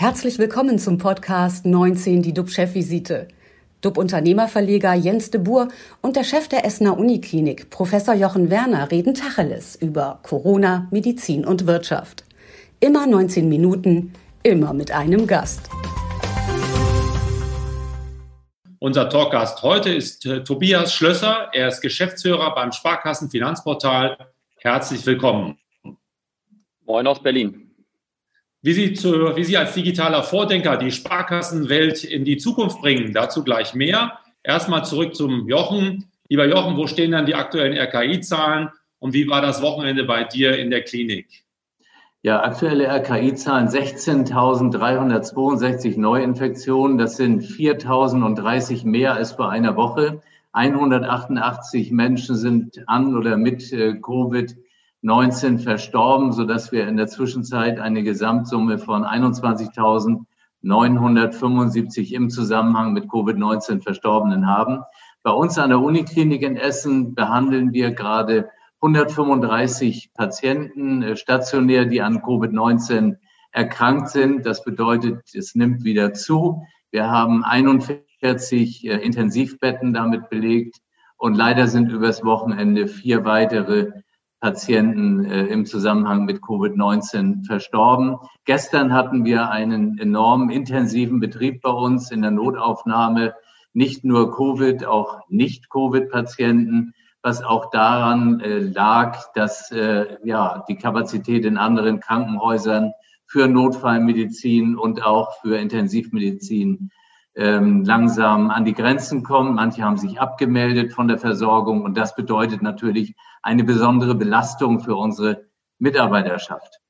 Herzlich willkommen zum Podcast 19, die DUB-Chefvisite. DUB-Unternehmerverleger Jens de Boer und der Chef der Essener Uniklinik, Professor Jochen Werner, reden Tacheles über Corona, Medizin und Wirtschaft. Immer 19 Minuten, immer mit einem Gast. Unser Talkgast heute ist äh, Tobias Schlösser. Er ist Geschäftsführer beim Sparkassenfinanzportal. Herzlich willkommen. Moin aus Berlin wie Sie, zu, wie Sie als digitaler Vordenker die Sparkassenwelt in die Zukunft bringen. Dazu gleich mehr. Erstmal zurück zum Jochen. Lieber Jochen, wo stehen dann die aktuellen RKI-Zahlen und wie war das Wochenende bei dir in der Klinik? Ja, aktuelle RKI-Zahlen 16.362 Neuinfektionen. Das sind 4.030 mehr als vor einer Woche. 188 Menschen sind an oder mit äh, Covid 19 verstorben, sodass wir in der Zwischenzeit eine Gesamtsumme von 21.975 im Zusammenhang mit Covid-19 Verstorbenen haben. Bei uns an der Uniklinik in Essen behandeln wir gerade 135 Patienten äh, stationär, die an Covid-19 erkrankt sind. Das bedeutet, es nimmt wieder zu. Wir haben 41 äh, Intensivbetten damit belegt und leider sind übers Wochenende vier weitere Patienten äh, im Zusammenhang mit Covid-19 verstorben. Gestern hatten wir einen enorm intensiven Betrieb bei uns in der Notaufnahme. Nicht nur Covid, auch Nicht-Covid-Patienten, was auch daran äh, lag, dass äh, ja, die Kapazität in anderen Krankenhäusern für Notfallmedizin und auch für Intensivmedizin ähm, langsam an die Grenzen kommen. Manche haben sich abgemeldet von der Versorgung und das bedeutet natürlich eine besondere Belastung für unsere Mitarbeiterschaft.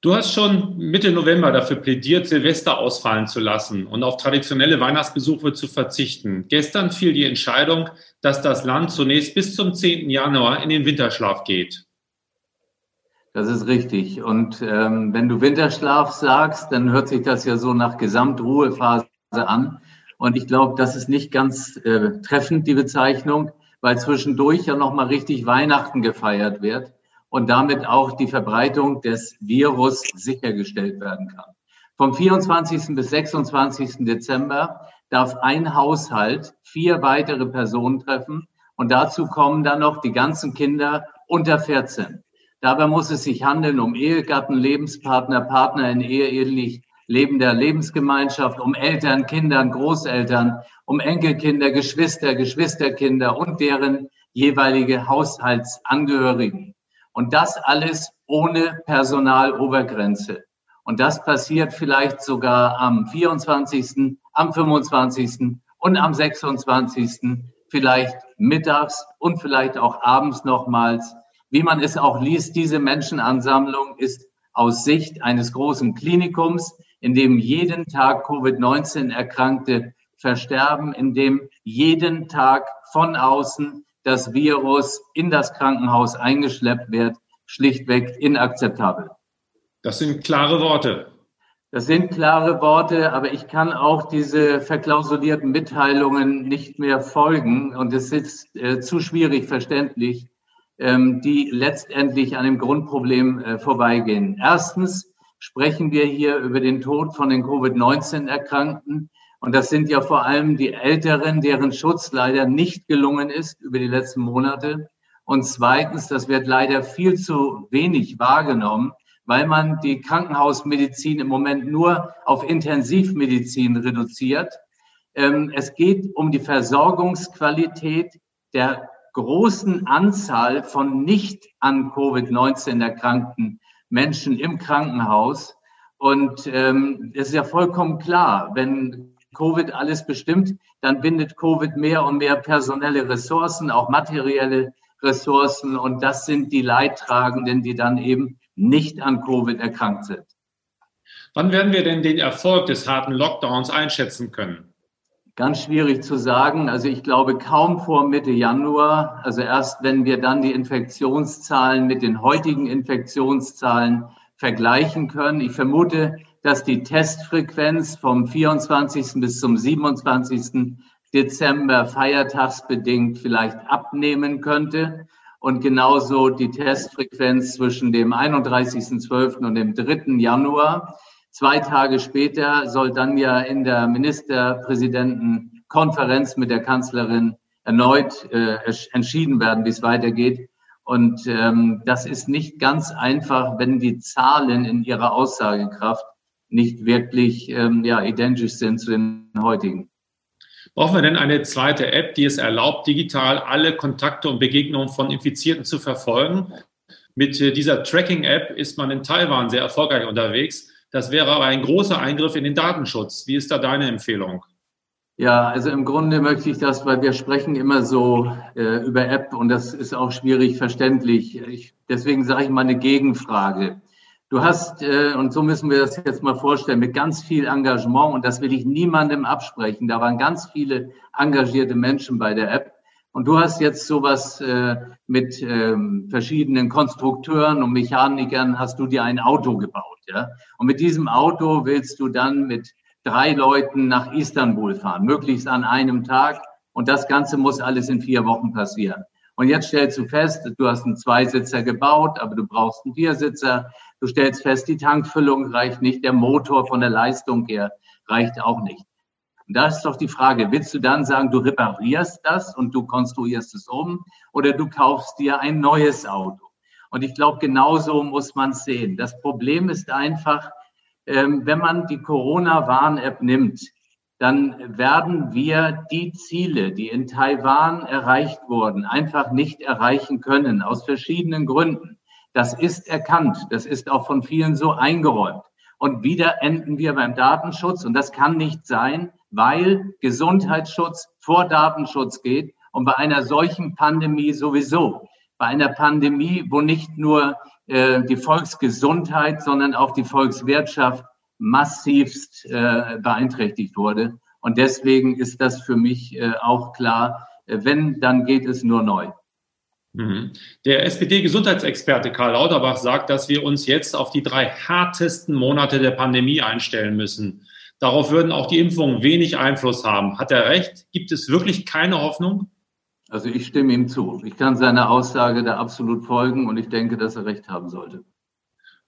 Du hast schon Mitte November dafür plädiert, Silvester ausfallen zu lassen und auf traditionelle Weihnachtsbesuche zu verzichten. Gestern fiel die Entscheidung, dass das Land zunächst bis zum 10. Januar in den Winterschlaf geht. Das ist richtig. Und ähm, wenn du Winterschlaf sagst, dann hört sich das ja so nach Gesamtruhephase an. Und ich glaube, das ist nicht ganz äh, treffend, die Bezeichnung, weil zwischendurch ja nochmal richtig Weihnachten gefeiert wird und damit auch die Verbreitung des Virus sichergestellt werden kann. Vom 24. bis 26. Dezember darf ein Haushalt vier weitere Personen treffen und dazu kommen dann noch die ganzen Kinder unter 14. Dabei muss es sich handeln um Ehegatten, Lebenspartner, Partner in eheähnlich lebender Lebensgemeinschaft, um Eltern, Kindern, Großeltern, um Enkelkinder, Geschwister, Geschwisterkinder und deren jeweilige Haushaltsangehörigen. Und das alles ohne Personalobergrenze. Und das passiert vielleicht sogar am 24., am 25. und am 26. vielleicht mittags und vielleicht auch abends nochmals wie man es auch liest, diese Menschenansammlung ist aus Sicht eines großen Klinikums, in dem jeden Tag Covid-19 Erkrankte versterben, in dem jeden Tag von außen das Virus in das Krankenhaus eingeschleppt wird, schlichtweg inakzeptabel. Das sind klare Worte. Das sind klare Worte, aber ich kann auch diese verklausulierten Mitteilungen nicht mehr folgen und es ist äh, zu schwierig verständlich ähm, die letztendlich an dem Grundproblem äh, vorbeigehen. Erstens sprechen wir hier über den Tod von den Covid-19-Erkrankten. Und das sind ja vor allem die Älteren, deren Schutz leider nicht gelungen ist über die letzten Monate. Und zweitens, das wird leider viel zu wenig wahrgenommen, weil man die Krankenhausmedizin im Moment nur auf Intensivmedizin reduziert. Ähm, es geht um die Versorgungsqualität der großen Anzahl von nicht an Covid-19 erkrankten Menschen im Krankenhaus. Und ähm, es ist ja vollkommen klar, wenn Covid alles bestimmt, dann bindet Covid mehr und mehr personelle Ressourcen, auch materielle Ressourcen. Und das sind die Leidtragenden, die dann eben nicht an Covid erkrankt sind. Wann werden wir denn den Erfolg des harten Lockdowns einschätzen können? Ganz schwierig zu sagen. Also ich glaube kaum vor Mitte Januar. Also erst wenn wir dann die Infektionszahlen mit den heutigen Infektionszahlen vergleichen können. Ich vermute, dass die Testfrequenz vom 24. bis zum 27. Dezember feiertagsbedingt vielleicht abnehmen könnte. und genauso die Testfrequenz zwischen dem 31.12. und dem 3. Januar. Zwei Tage später soll dann ja in der Ministerpräsidentenkonferenz mit der Kanzlerin erneut äh, entschieden werden, wie es weitergeht. Und ähm, das ist nicht ganz einfach, wenn die Zahlen in ihrer Aussagekraft nicht wirklich ähm, ja, identisch sind zu den heutigen. Brauchen wir denn eine zweite App, die es erlaubt, digital alle Kontakte und Begegnungen von Infizierten zu verfolgen? Mit äh, dieser Tracking-App ist man in Taiwan sehr erfolgreich unterwegs. Das wäre aber ein großer Eingriff in den Datenschutz. Wie ist da deine Empfehlung? Ja, also im Grunde möchte ich das, weil wir sprechen immer so äh, über App und das ist auch schwierig verständlich. Ich, deswegen sage ich mal eine Gegenfrage. Du hast, äh, und so müssen wir das jetzt mal vorstellen, mit ganz viel Engagement, und das will ich niemandem absprechen, da waren ganz viele engagierte Menschen bei der App. Und du hast jetzt sowas äh, mit ähm, verschiedenen Konstrukteuren und Mechanikern, hast du dir ein Auto gebaut. Ja? Und mit diesem Auto willst du dann mit drei Leuten nach Istanbul fahren, möglichst an einem Tag. Und das Ganze muss alles in vier Wochen passieren. Und jetzt stellst du fest, du hast einen Zweisitzer gebaut, aber du brauchst einen Viersitzer. Du stellst fest, die Tankfüllung reicht nicht, der Motor von der Leistung her reicht auch nicht. Und da ist doch die Frage, willst du dann sagen, du reparierst das und du konstruierst es um oder du kaufst dir ein neues Auto? Und ich glaube, genauso muss man es sehen. Das Problem ist einfach, ähm, wenn man die Corona-Warn-App nimmt, dann werden wir die Ziele, die in Taiwan erreicht wurden, einfach nicht erreichen können, aus verschiedenen Gründen. Das ist erkannt, das ist auch von vielen so eingeräumt. Und wieder enden wir beim Datenschutz. Und das kann nicht sein, weil Gesundheitsschutz vor Datenschutz geht und bei einer solchen Pandemie sowieso. Bei einer Pandemie, wo nicht nur äh, die Volksgesundheit, sondern auch die Volkswirtschaft massivst äh, beeinträchtigt wurde. Und deswegen ist das für mich äh, auch klar, äh, wenn, dann geht es nur neu. Mhm. Der SPD-Gesundheitsexperte Karl Lauterbach sagt, dass wir uns jetzt auf die drei härtesten Monate der Pandemie einstellen müssen. Darauf würden auch die Impfungen wenig Einfluss haben. Hat er recht? Gibt es wirklich keine Hoffnung? Also ich stimme ihm zu. Ich kann seiner Aussage da absolut folgen und ich denke, dass er recht haben sollte.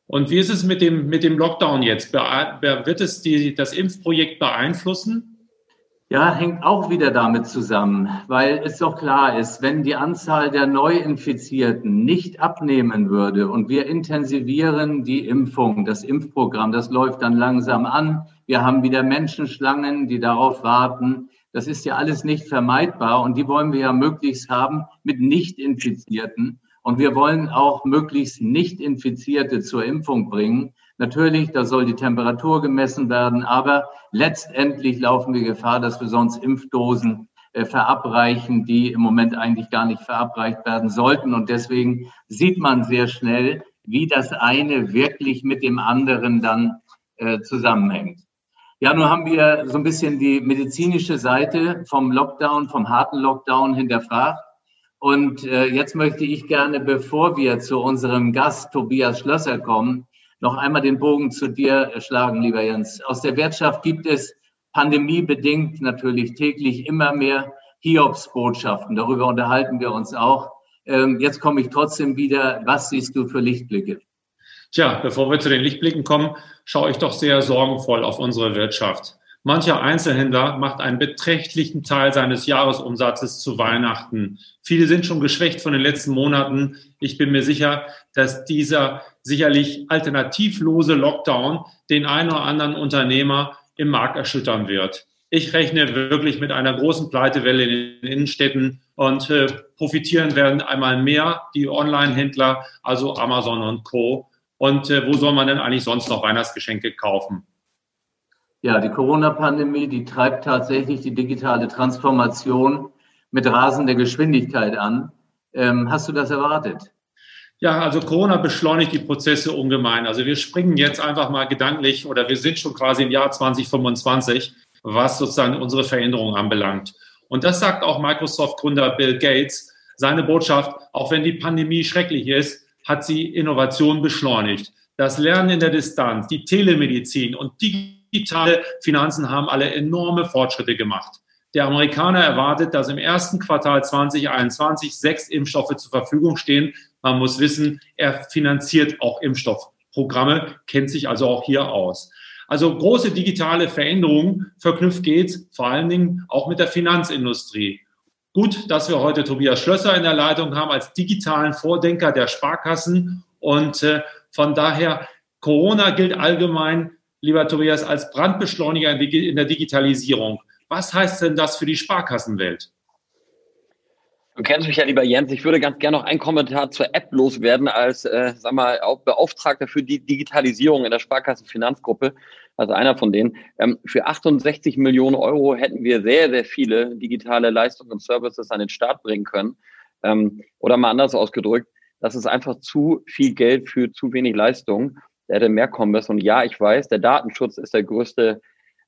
Und wie ist es mit dem, mit dem Lockdown jetzt? Wird es die, das Impfprojekt beeinflussen? Ja, hängt auch wieder damit zusammen, weil es doch klar ist, wenn die Anzahl der Neuinfizierten nicht abnehmen würde und wir intensivieren die Impfung, das Impfprogramm, das läuft dann langsam an. Wir haben wieder Menschenschlangen, die darauf warten. Das ist ja alles nicht vermeidbar und die wollen wir ja möglichst haben mit Nicht-Infizierten. Und wir wollen auch möglichst Nicht-Infizierte zur Impfung bringen. Natürlich, da soll die Temperatur gemessen werden, aber letztendlich laufen wir Gefahr, dass wir sonst Impfdosen äh, verabreichen, die im Moment eigentlich gar nicht verabreicht werden sollten. Und deswegen sieht man sehr schnell, wie das eine wirklich mit dem anderen dann äh, zusammenhängt. Ja, nun haben wir so ein bisschen die medizinische Seite vom Lockdown, vom harten Lockdown hinterfragt. Und äh, jetzt möchte ich gerne, bevor wir zu unserem Gast Tobias Schlösser kommen, noch einmal den Bogen zu dir schlagen, lieber Jens. Aus der Wirtschaft gibt es pandemiebedingt natürlich täglich immer mehr Hiobsbotschaften. Darüber unterhalten wir uns auch. Ähm, jetzt komme ich trotzdem wieder. Was siehst du für Lichtblicke? Tja, bevor wir zu den Lichtblicken kommen, schaue ich doch sehr sorgenvoll auf unsere Wirtschaft. Mancher Einzelhändler macht einen beträchtlichen Teil seines Jahresumsatzes zu Weihnachten. Viele sind schon geschwächt von den letzten Monaten. Ich bin mir sicher, dass dieser sicherlich alternativlose Lockdown den einen oder anderen Unternehmer im Markt erschüttern wird. Ich rechne wirklich mit einer großen Pleitewelle in den Innenstädten und äh, profitieren werden einmal mehr die Online-Händler, also Amazon und Co. Und äh, wo soll man denn eigentlich sonst noch Weihnachtsgeschenke kaufen? Ja, die Corona-Pandemie, die treibt tatsächlich die digitale Transformation mit rasender Geschwindigkeit an. Ähm, hast du das erwartet? Ja, also Corona beschleunigt die Prozesse ungemein. Also wir springen jetzt einfach mal gedanklich oder wir sind schon quasi im Jahr 2025, was sozusagen unsere Veränderungen anbelangt. Und das sagt auch Microsoft-Gründer Bill Gates. Seine Botschaft, auch wenn die Pandemie schrecklich ist, hat sie Innovation beschleunigt. Das Lernen in der Distanz, die Telemedizin und digitale Finanzen haben alle enorme Fortschritte gemacht. Der Amerikaner erwartet, dass im ersten Quartal 2021 sechs Impfstoffe zur Verfügung stehen. Man muss wissen, er finanziert auch Impfstoffprogramme, kennt sich also auch hier aus. Also große digitale Veränderungen verknüpft geht vor allen Dingen auch mit der Finanzindustrie. Gut, dass wir heute Tobias Schlösser in der Leitung haben als digitalen Vordenker der Sparkassen. Und äh, von daher, Corona gilt allgemein, lieber Tobias, als Brandbeschleuniger in der Digitalisierung. Was heißt denn das für die Sparkassenwelt? Du kennst mich ja, lieber Jens. Ich würde ganz gerne noch einen Kommentar zur App loswerden als, äh, sag mal, Beauftragter für die Digitalisierung in der Sparkassenfinanzgruppe, also einer von denen. Ähm, für 68 Millionen Euro hätten wir sehr, sehr viele digitale Leistungen und Services an den Start bringen können. Ähm, oder mal anders ausgedrückt, das ist einfach zu viel Geld für zu wenig Leistung. Da hätte mehr kommen müssen. Und ja, ich weiß, der Datenschutz ist der größte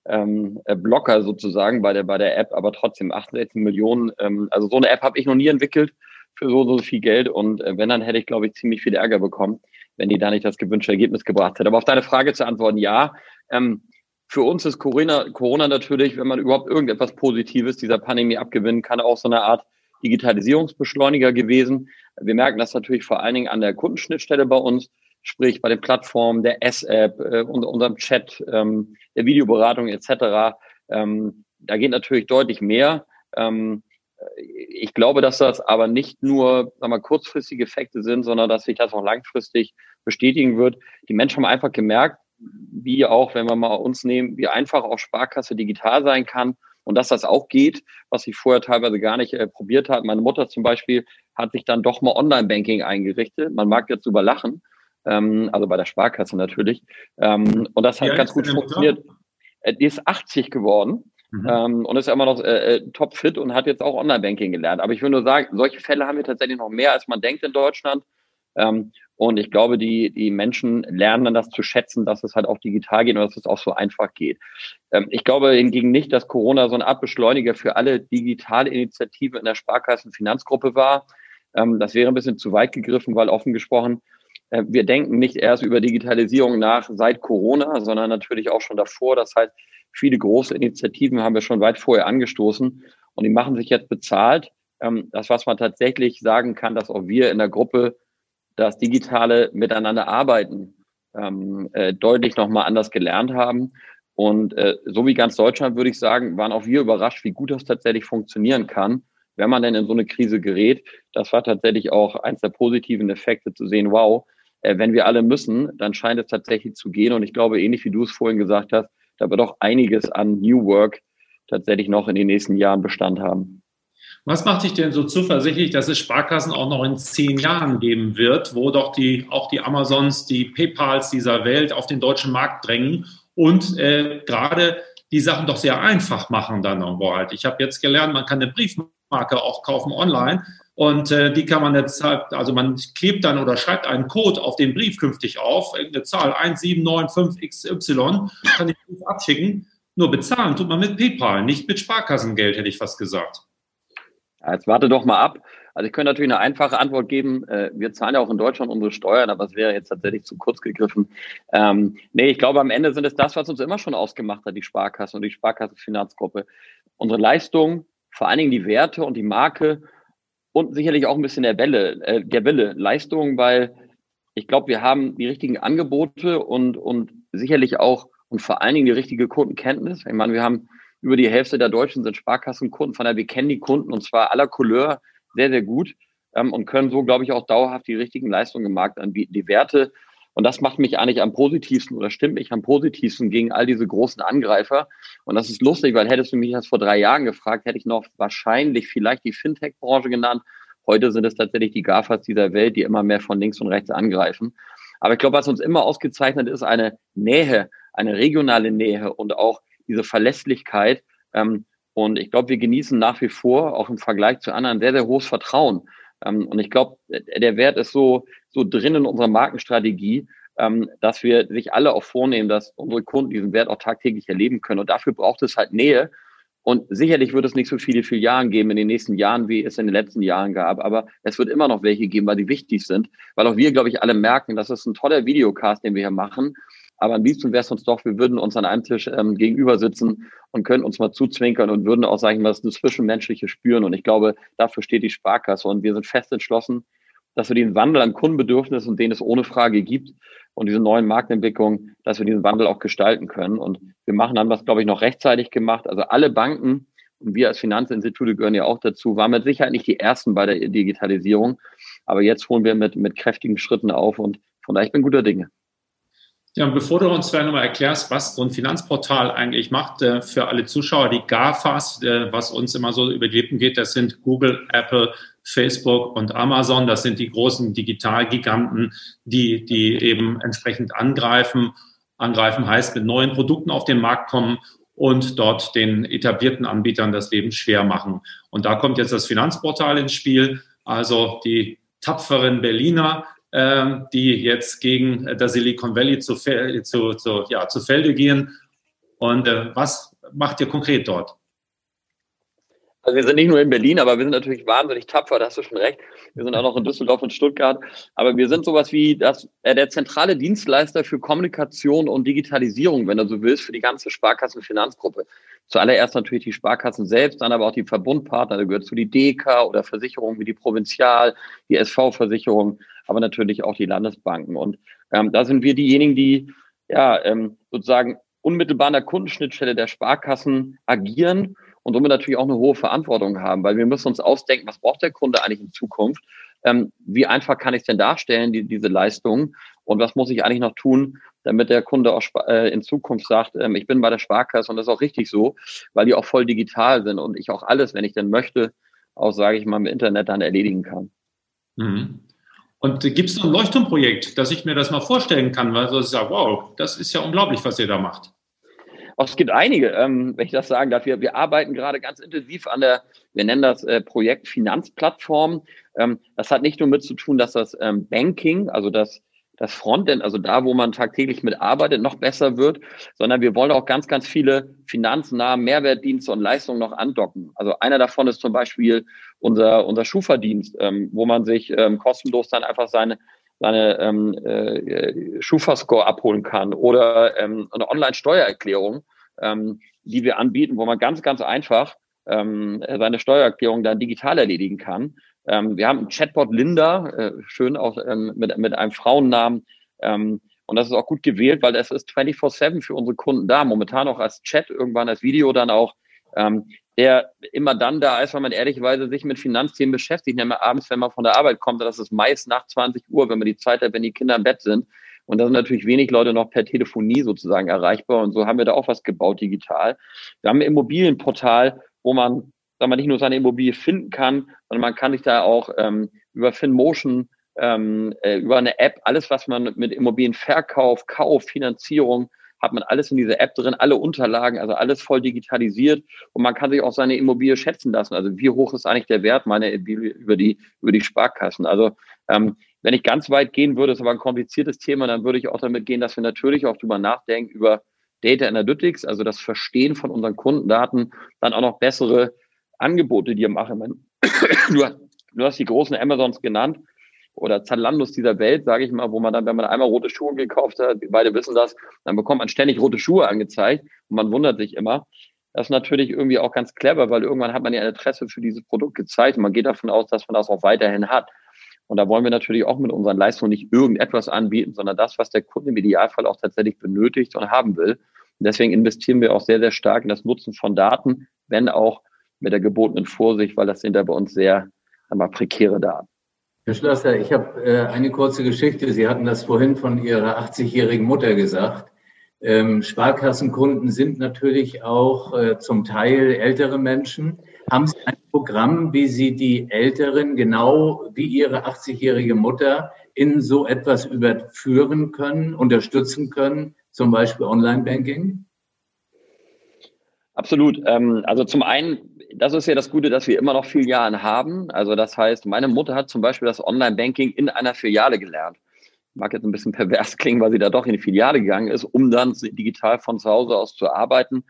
ähm, äh, Blocker sozusagen bei der, bei der App, aber trotzdem 68 Millionen. Ähm, also so eine App habe ich noch nie entwickelt für so, so viel Geld und äh, wenn, dann hätte ich, glaube ich, ziemlich viel Ärger bekommen, wenn die da nicht das gewünschte Ergebnis gebracht hätte. Aber auf deine Frage zu antworten, ja. Ähm, für uns ist Corona, Corona natürlich, wenn man überhaupt irgendetwas Positives dieser Pandemie abgewinnen kann, auch so eine Art Digitalisierungsbeschleuniger gewesen. Wir merken das natürlich vor allen Dingen an der Kundenschnittstelle bei uns sprich bei den Plattformen, der S-App, äh, unserem Chat, ähm, der Videoberatung etc. Ähm, da geht natürlich deutlich mehr. Ähm, ich glaube, dass das aber nicht nur sagen wir, kurzfristige Effekte sind, sondern dass sich das auch langfristig bestätigen wird. Die Menschen haben einfach gemerkt, wie auch, wenn wir mal uns nehmen, wie einfach auch Sparkasse digital sein kann und dass das auch geht, was ich vorher teilweise gar nicht äh, probiert habe. Meine Mutter zum Beispiel hat sich dann doch mal Online-Banking eingerichtet. Man mag jetzt überlachen, ähm, also bei der Sparkasse natürlich. Ähm, und das hat ja, ganz gut funktioniert. Äh, die ist 80 geworden. Mhm. Ähm, und ist ja immer noch äh, äh, topfit und hat jetzt auch Online-Banking gelernt. Aber ich will nur sagen, solche Fälle haben wir tatsächlich noch mehr, als man denkt in Deutschland. Ähm, und ich glaube, die, die Menschen lernen dann das zu schätzen, dass es halt auch digital geht und dass es auch so einfach geht. Ähm, ich glaube hingegen nicht, dass Corona so ein Abbeschleuniger für alle digitale Initiativen in der Sparkassenfinanzgruppe war. Ähm, das wäre ein bisschen zu weit gegriffen, weil offen gesprochen, wir denken nicht erst über Digitalisierung nach seit Corona, sondern natürlich auch schon davor. Das heißt, viele große Initiativen haben wir schon weit vorher angestoßen und die machen sich jetzt bezahlt. Ähm, das, was man tatsächlich sagen kann, dass auch wir in der Gruppe das digitale Miteinander arbeiten ähm, äh, deutlich nochmal anders gelernt haben. Und äh, so wie ganz Deutschland, würde ich sagen, waren auch wir überrascht, wie gut das tatsächlich funktionieren kann, wenn man denn in so eine Krise gerät. Das war tatsächlich auch eins der positiven Effekte zu sehen, wow, äh, wenn wir alle müssen, dann scheint es tatsächlich zu gehen. Und ich glaube, ähnlich wie du es vorhin gesagt hast, da wird auch einiges an New Work tatsächlich noch in den nächsten Jahren Bestand haben. Was macht dich denn so zuversichtlich, dass es Sparkassen auch noch in zehn Jahren geben wird, wo doch die, auch die Amazons, die PayPals dieser Welt auf den deutschen Markt drängen und äh, gerade die Sachen doch sehr einfach machen dann irgendwo halt. Ich habe jetzt gelernt, man kann eine Briefmarke auch kaufen online. Und äh, die kann man jetzt halt, also man klebt dann oder schreibt einen Code auf den Brief künftig auf, irgendeine Zahl 1795XY, kann den Brief abschicken. Nur bezahlen tut man mit PayPal, nicht mit Sparkassengeld, hätte ich fast gesagt. Jetzt warte doch mal ab. Also ich könnte natürlich eine einfache Antwort geben. Äh, wir zahlen ja auch in Deutschland unsere Steuern, aber es wäre jetzt tatsächlich zu kurz gegriffen. Ähm, nee, ich glaube, am Ende sind es das, was uns immer schon ausgemacht hat, die Sparkasse und die Sparkassenfinanzgruppe. Unsere Leistung, vor allen Dingen die Werte und die Marke und sicherlich auch ein bisschen der Welle, äh, der Wille, Leistung, weil ich glaube, wir haben die richtigen Angebote und, und sicherlich auch und vor allen Dingen die richtige Kundenkenntnis. Ich meine, wir haben über die Hälfte der Deutschen sind Sparkassenkunden, von daher wir kennen die Kunden und zwar aller Couleur sehr, sehr gut ähm, und können so, glaube ich, auch dauerhaft die richtigen Leistungen im Markt anbieten. Die Werte und das macht mich eigentlich am positivsten oder stimmt mich am positivsten gegen all diese großen Angreifer. Und das ist lustig, weil hättest du mich das vor drei Jahren gefragt, hätte ich noch wahrscheinlich vielleicht die Fintech-Branche genannt. Heute sind es tatsächlich die GAFAs dieser Welt, die immer mehr von links und rechts angreifen. Aber ich glaube, was uns immer ausgezeichnet ist, eine Nähe, eine regionale Nähe und auch diese Verlässlichkeit. Ähm, und ich glaube, wir genießen nach wie vor, auch im Vergleich zu anderen, sehr, sehr hohes Vertrauen. Ähm, und ich glaube, der Wert ist so, so drin in unserer Markenstrategie, ähm, dass wir sich alle auch vornehmen, dass unsere Kunden diesen Wert auch tagtäglich erleben können. Und dafür braucht es halt Nähe. Und sicherlich wird es nicht so viele Filialen geben in den nächsten Jahren, wie es in den letzten Jahren gab. Aber es wird immer noch welche geben, weil die wichtig sind. Weil auch wir, glaube ich, alle merken, das ist ein toller Videocast, den wir hier machen. Aber am liebsten wäre es uns doch, wir würden uns an einem Tisch ähm, gegenüber sitzen und können uns mal zuzwinkern und würden auch, sagen mal, das Zwischenmenschliche spüren. Und ich glaube, dafür steht die Sparkasse. Und wir sind fest entschlossen, dass wir den Wandel an Kundenbedürfnissen und den es ohne Frage gibt und diese neuen Marktentwicklungen, dass wir diesen Wandel auch gestalten können. Und wir machen, haben das, glaube ich, noch rechtzeitig gemacht. Also alle Banken und wir als Finanzinstitute gehören ja auch dazu, waren mit Sicherheit nicht die ersten bei der Digitalisierung. Aber jetzt holen wir mit, mit kräftigen Schritten auf und von daher ich bin guter Dinge. Ja, und bevor du uns vielleicht nochmal erklärst, was so ein Finanzportal eigentlich macht, äh, für alle Zuschauer, die GAFAs, äh, was uns immer so über die Lippen geht, das sind Google, Apple, Facebook und Amazon. Das sind die großen Digitalgiganten, die, die eben entsprechend angreifen. Angreifen heißt, mit neuen Produkten auf den Markt kommen und dort den etablierten Anbietern das Leben schwer machen. Und da kommt jetzt das Finanzportal ins Spiel. Also die tapferen Berliner, die jetzt gegen das Silicon Valley zu, zu, zu, ja, zu Felde gehen. Und äh, was macht ihr konkret dort? Also wir sind nicht nur in Berlin, aber wir sind natürlich wahnsinnig tapfer, da hast du schon recht. Wir sind auch noch in Düsseldorf und Stuttgart. Aber wir sind sowas wie das, äh, der zentrale Dienstleister für Kommunikation und Digitalisierung, wenn du so willst, für die ganze Sparkassenfinanzgruppe. Zuallererst natürlich die Sparkassen selbst, dann aber auch die Verbundpartner. Da gehört zu die DK oder Versicherungen wie die Provinzial, die SV-Versicherung, aber natürlich auch die Landesbanken. Und ähm, da sind wir diejenigen, die ja ähm, sozusagen unmittelbar an der Kundenschnittstelle der Sparkassen agieren und somit natürlich auch eine hohe Verantwortung haben, weil wir müssen uns ausdenken, was braucht der Kunde eigentlich in Zukunft? Ähm, wie einfach kann ich es denn darstellen, die, diese Leistung? Und was muss ich eigentlich noch tun, damit der Kunde auch äh, in Zukunft sagt, ähm, ich bin bei der Sparkasse und das ist auch richtig so, weil die auch voll digital sind und ich auch alles, wenn ich denn möchte, auch, sage ich mal, im Internet dann erledigen kann. Mhm. Und gibt es noch ein Leuchtturmprojekt, dass ich mir das mal vorstellen kann, weil ich sage, wow, das ist ja unglaublich, was ihr da macht. Es gibt einige, ähm, wenn ich das sagen darf. Wir, wir arbeiten gerade ganz intensiv an der, wir nennen das äh, Projekt Finanzplattform. Ähm, das hat nicht nur mit zu tun, dass das ähm, Banking, also das, das Frontend, also da, wo man tagtäglich mitarbeitet, noch besser wird, sondern wir wollen auch ganz, ganz viele finanznahe Mehrwertdienste und Leistungen noch andocken. Also einer davon ist zum Beispiel unser, unser Schufa-Dienst, ähm, wo man sich ähm, kostenlos dann einfach seine seine ähm, äh, Schufa-Score abholen kann oder ähm, eine Online-Steuererklärung, ähm, die wir anbieten, wo man ganz, ganz einfach ähm, seine Steuererklärung dann digital erledigen kann. Ähm, wir haben einen Chatbot Linda, äh, schön auch ähm, mit, mit einem Frauennamen. Ähm, und das ist auch gut gewählt, weil es ist 24-7 für unsere Kunden da. Momentan auch als Chat, irgendwann als Video dann auch. Ähm, der immer dann da ist, wenn man ehrlicherweise sich mit Finanzthemen beschäftigt, nämlich abends, wenn man von der Arbeit kommt, das ist meist nach 20 Uhr, wenn man die Zeit hat, wenn die Kinder im Bett sind. Und da sind natürlich wenig Leute noch per Telefonie sozusagen erreichbar. Und so haben wir da auch was gebaut digital. Wir haben ein Immobilienportal, wo man, sagen wir, nicht nur seine Immobilie finden kann, sondern man kann sich da auch ähm, über FinMotion, ähm, äh, über eine App, alles, was man mit Immobilienverkauf, Kauf, Finanzierung, hat man alles in dieser App drin, alle Unterlagen, also alles voll digitalisiert und man kann sich auch seine Immobilie schätzen lassen. Also wie hoch ist eigentlich der Wert meiner Immobilie über die, über die Sparkassen? Also ähm, wenn ich ganz weit gehen würde, ist aber ein kompliziertes Thema, dann würde ich auch damit gehen, dass wir natürlich auch drüber nachdenken über Data Analytics, also das Verstehen von unseren Kundendaten, dann auch noch bessere Angebote, die wir machen. Du, hast die großen Amazons genannt oder Zalandos dieser Welt, sage ich mal, wo man dann, wenn man einmal rote Schuhe gekauft hat, wir beide wissen das, dann bekommt man ständig rote Schuhe angezeigt und man wundert sich immer. Das ist natürlich irgendwie auch ganz clever, weil irgendwann hat man ja ein Interesse für dieses Produkt gezeigt und man geht davon aus, dass man das auch weiterhin hat. Und da wollen wir natürlich auch mit unseren Leistungen nicht irgendetwas anbieten, sondern das, was der Kunde im Idealfall auch tatsächlich benötigt und haben will. Und deswegen investieren wir auch sehr, sehr stark in das Nutzen von Daten, wenn auch mit der gebotenen Vorsicht, weil das sind ja bei uns sehr einmal prekäre Daten. Herr Schlosser, ich habe äh, eine kurze Geschichte. Sie hatten das vorhin von Ihrer 80-jährigen Mutter gesagt. Ähm, Sparkassenkunden sind natürlich auch äh, zum Teil ältere Menschen. Haben Sie ein Programm, wie Sie die Älteren genau wie Ihre 80-jährige Mutter in so etwas überführen können, unterstützen können, zum Beispiel Online-Banking? Absolut. Ähm, also zum einen das ist ja das Gute, dass wir immer noch Filialen haben. Also das heißt, meine Mutter hat zum Beispiel das Online-Banking in einer Filiale gelernt. Mag jetzt ein bisschen pervers klingen, weil sie da doch in die Filiale gegangen ist, um dann digital von zu Hause aus zu arbeiten.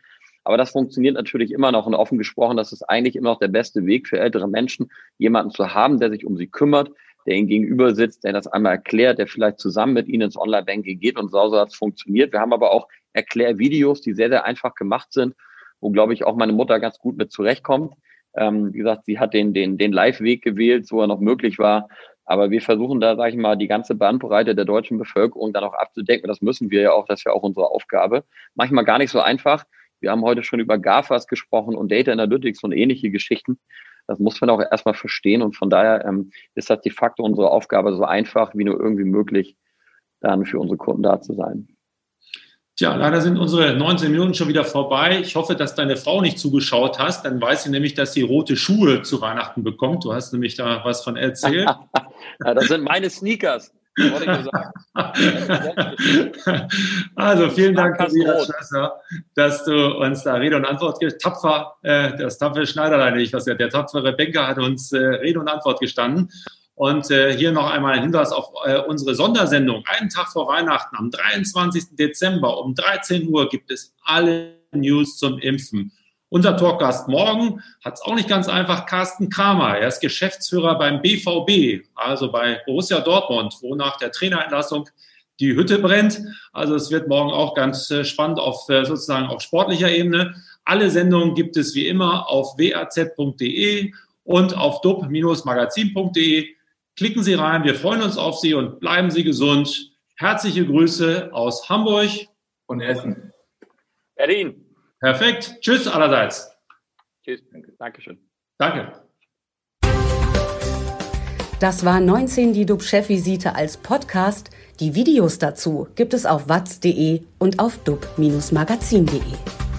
Aber das funktioniert natürlich immer noch und offen gesprochen, das ist eigentlich immer noch der beste Weg für ältere Menschen, jemanden zu haben, der sich um sie kümmert, der Ihnen gegenüber sitzt, der das einmal erklärt, der vielleicht zusammen mit Ihnen ins Online-Banking geht und so hat es funktioniert. Wir haben aber auch Erklärvideos, die sehr, sehr einfach gemacht sind, wo, glaube ich, auch meine Mutter ganz gut mit zurechtkommt. Ähm, wie gesagt, sie hat den, den, den Live-Weg gewählt, so er noch möglich war. Aber wir versuchen da, sage ich mal, die ganze Bandbreite der deutschen Bevölkerung dann auch abzudecken. Das müssen wir ja auch, das ist ja auch unsere Aufgabe. Manchmal gar nicht so einfach. Wir haben heute schon über GAFAs gesprochen und Data Analytics und ähnliche Geschichten. Das muss man auch erstmal verstehen. Und von daher ähm, ist das de facto unsere Aufgabe, so einfach wie nur irgendwie möglich, dann für unsere Kunden da zu sein. Tja, leider sind unsere 19 Minuten schon wieder vorbei. Ich hoffe, dass deine Frau nicht zugeschaut hast. Dann weiß sie nämlich, dass sie rote Schuhe zu Weihnachten bekommt. Du hast nämlich da was von erzählt. ja, das sind meine Sneakers. also vielen Dank, Tobias Schlösser, dass du uns da Rede und Antwort tapfer, äh, das tapfere Schneiderlein, ich weiß ja, der tapfere Banker hat uns äh, Rede und Antwort gestanden. Und äh, hier noch einmal ein Hinweis auf äh, unsere Sondersendung. Einen Tag vor Weihnachten, am 23. Dezember um 13 Uhr gibt es alle News zum Impfen. Unser Talkgast morgen hat es auch nicht ganz einfach, Carsten Kramer. Er ist Geschäftsführer beim BVB, also bei Borussia Dortmund, wo nach der Trainerentlassung die Hütte brennt. Also es wird morgen auch ganz äh, spannend auf äh, sozusagen auf sportlicher Ebene. Alle Sendungen gibt es wie immer auf waz.de und auf dub-magazin.de. Klicken Sie rein, wir freuen uns auf Sie und bleiben Sie gesund. Herzliche Grüße aus Hamburg und Essen. Berlin. Perfekt. Tschüss allerseits. Tschüss. Dankeschön. Danke. Das war 19 die DUB-Chefvisite als Podcast. Die Videos dazu gibt es auf watz.de und auf dub-magazin.de.